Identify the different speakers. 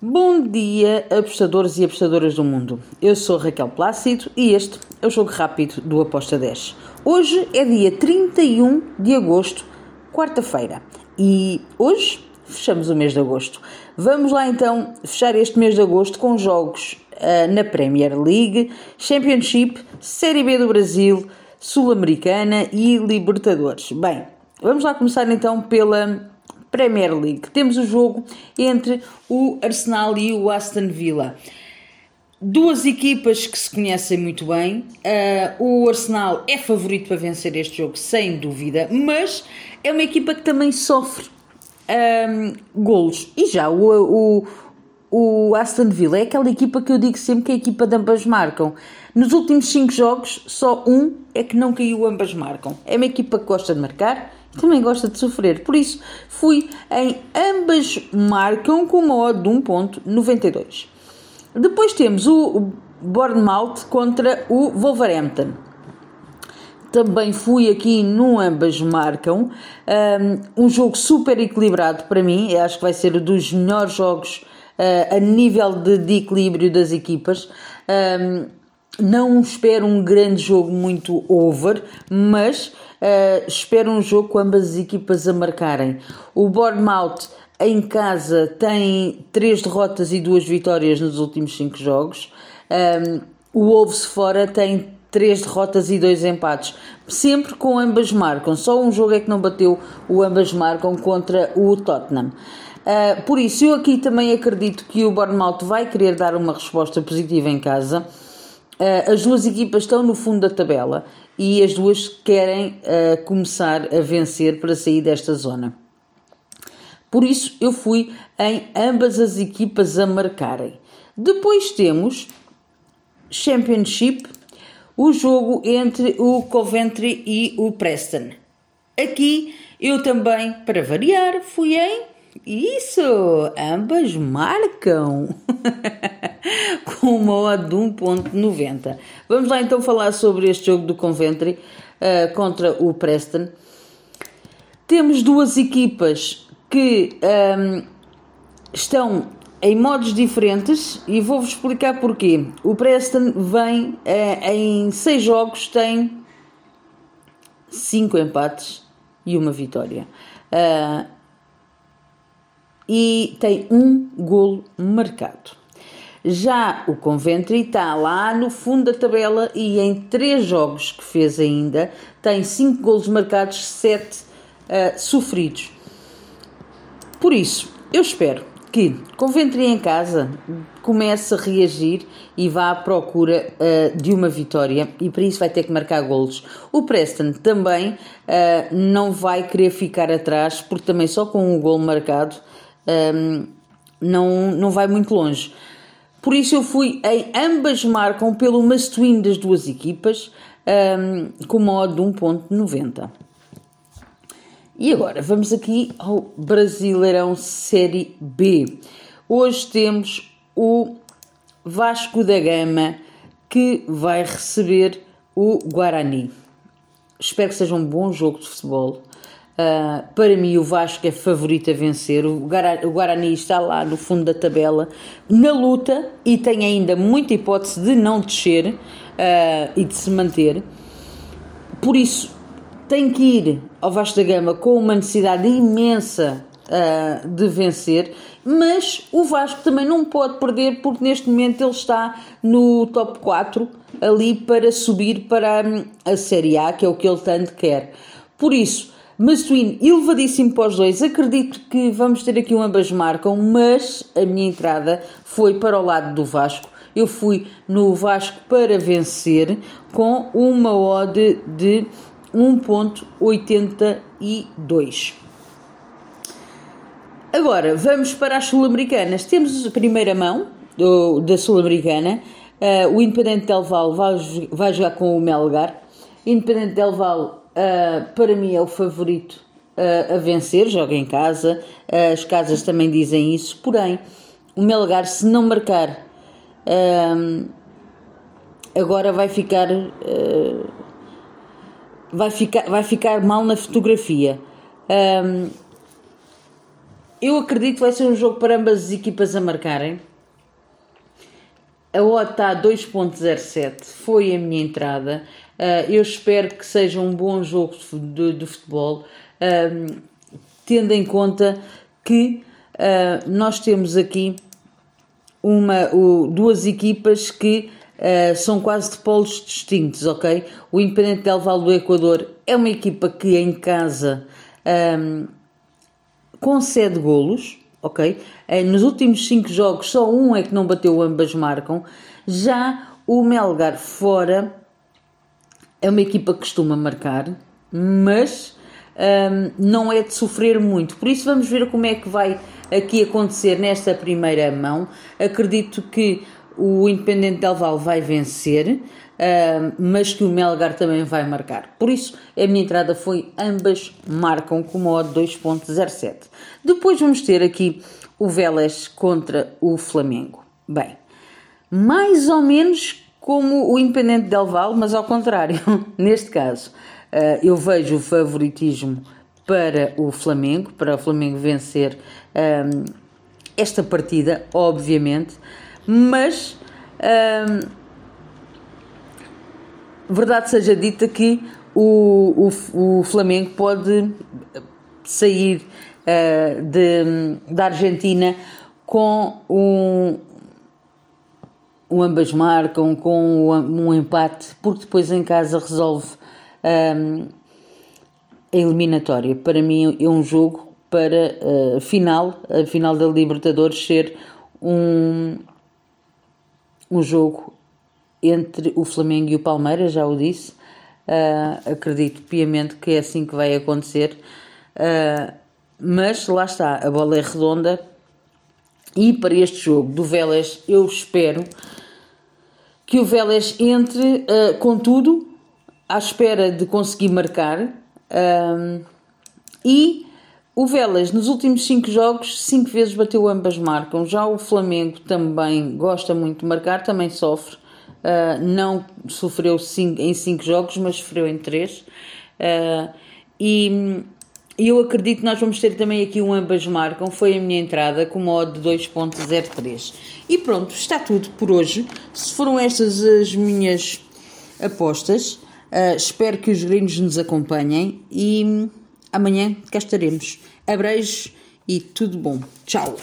Speaker 1: Bom dia, apostadores e apostadoras do mundo. Eu sou Raquel Plácido e este é o Jogo Rápido do Aposta 10. Hoje é dia 31 de agosto, quarta-feira, e hoje fechamos o mês de agosto. Vamos lá então fechar este mês de agosto com jogos uh, na Premier League, Championship, Série B do Brasil, Sul-Americana e Libertadores. Bem, vamos lá começar então pela Premier League. Temos o jogo entre o Arsenal e o Aston Villa. Duas equipas que se conhecem muito bem. Uh, o Arsenal é favorito para vencer este jogo, sem dúvida, mas é uma equipa que também sofre um, golos. E já o, o, o Aston Villa é aquela equipa que eu digo sempre que a equipa de ambas marcam. Nos últimos 5 jogos, só um é que não caiu, ambas marcam. É uma equipa que gosta de marcar também gosta de sofrer. Por isso, fui em ambas marcam com uma odd de 1.92. Depois temos o Bournemouth contra o Wolverhampton. Também fui aqui no ambas marcam. Um, jogo super equilibrado para mim. Eu acho que vai ser um dos melhores jogos uh, a nível de, de, equilíbrio das equipas. Um, não espero um grande jogo muito over, mas uh, espero um jogo com ambas as equipas a marcarem. O Bournemouth em casa tem três derrotas e duas vitórias nos últimos cinco jogos. Um, o Wolves fora tem três derrotas e dois empates, sempre com ambas marcam. Só um jogo é que não bateu o ambas marcam contra o Tottenham. Uh, por isso, eu aqui também acredito que o Bournemouth vai querer dar uma resposta positiva em casa. Uh, as duas equipas estão no fundo da tabela e as duas querem uh, começar a vencer para sair desta zona. Por isso eu fui em ambas as equipas a marcarem. Depois temos Championship, o jogo entre o Coventry e o Preston. Aqui eu também, para variar, fui em isso, ambas marcam. com uma odd de 1.90. Vamos lá então falar sobre este jogo do Coventry uh, contra o Preston. Temos duas equipas que um, ehm, estão em modos diferentes e vou-vos explicar porquê. O Preston vem uh, em seis jogos, tem cinco empates e uma vitória. Uh, e tem um golo marcado. Já o Coventry está lá no fundo da tabela e em três jogos que fez ainda tem cinco golos marcados, sete uh, sofridos. Por isso, eu espero que Coventry em casa comece a reagir e vá à procura uh, de uma vitória e para isso vai ter que marcar golos. O Preston também uh, não vai querer ficar atrás porque também só com um gol marcado um, não, não vai muito longe. Por isso eu fui em ambas marcam pelo must win das duas equipas um, com modo de 1.90. E agora vamos aqui ao Brasileirão Série B. Hoje temos o Vasco da Gama que vai receber o Guarani. Espero que seja um bom jogo de futebol. Uh, para mim, o Vasco é favorito a vencer. O Guarani, está lá no fundo da tabela, na luta e tem ainda muita hipótese de não descer uh, e de se manter. Por isso, tem que ir ao Vasco da Gama com uma necessidade imensa uh, de vencer, mas o Vasco também não pode perder porque neste momento ele está no top 4 ali para subir para hum, a Série A, que é o que ele tanto quer. Por isso, Must-win elevadíssimo para os dois. Acredito que vamos ter aqui um ambas marcam, mas a minha entrada foi para o lado do Vasco. Eu fui no Vasco para vencer com uma odd de 1.82. Agora, vamos para as sul-americanas. Temos a primeira mão do, da sul-americana. Uh, o Independente Del Val vai, vai jogar com o Melgar. Independente Del Val Uh, para mim é o favorito uh, a vencer, joga em casa, uh, as casas também dizem isso, porém, o Melgar, se não marcar, agora vai ficar, vai ficar vai ficar mal na fotografia. eu acredito que vai ser um jogo para ambas as equipas a marcarem. A odd está a 2.07, foi a minha entrada. Uh, eu espero que seja um bom jogo de, de futebol, uh, tendo em conta que uh, nós temos aqui uma, o, duas equipas que uh, são quase de polos distintos, ok? O Independente Del Valle do Equador é uma equipa que em casa um, concede golos, ok? Uh, nos últimos cinco jogos só um é que não bateu, ambas marcam. Já o Melgar fora é uma equipa que costuma marcar, mas um, não é de sofrer muito. Por isso vamos ver como é que vai aqui acontecer nesta primeira mão. Acredito que o Independente Del Val vai vencer, uh, mas que o Melgar também vai marcar. Por isso, a minha entrada foi ambas marcam com modo 2.07. Depois vamos ter aqui o Vélez contra o Flamengo. Bem, mais ou menos como o Independente Del Val, mas ao contrário, neste caso. Uh, eu vejo o favoritismo para o Flamengo, para o Flamengo vencer um, esta partida, obviamente, mas um, verdade seja dita que o, o, o Flamengo pode sair uh, de, da Argentina com um, um ambas marcam, com um, um empate, porque depois em casa resolve um, a eliminatória. Para mim é um jogo para a uh, final, a final da Libertadores ser um, um jogo entre o Flamengo e o Palmeiras, já o disse. Uh, acredito piamente que é assim que vai acontecer. Uh, mas lá está, a bola é redonda e para este jogo do Vélez eu espero que o Vélez entre uh, com tudo à espera de conseguir marcar e o Vélez, nos últimos 5 jogos, 5 vezes bateu ambas marcam. Já o Flamengo também gosta muito de marcar, também sofre. Uh, não sofreu cinco, em 5 jogos, mas sofreu em 3. Uh, e eu acredito que nós vamos ter também aqui um ambas marcam. Foi a minha entrada com modo de 2.03. E pronto, está tudo por hoje. Se foram estas as minhas apostas, uh, espero que os gringos nos acompanhem e amanhã cá estaremos. Abreijos e tudo bom. Tchau!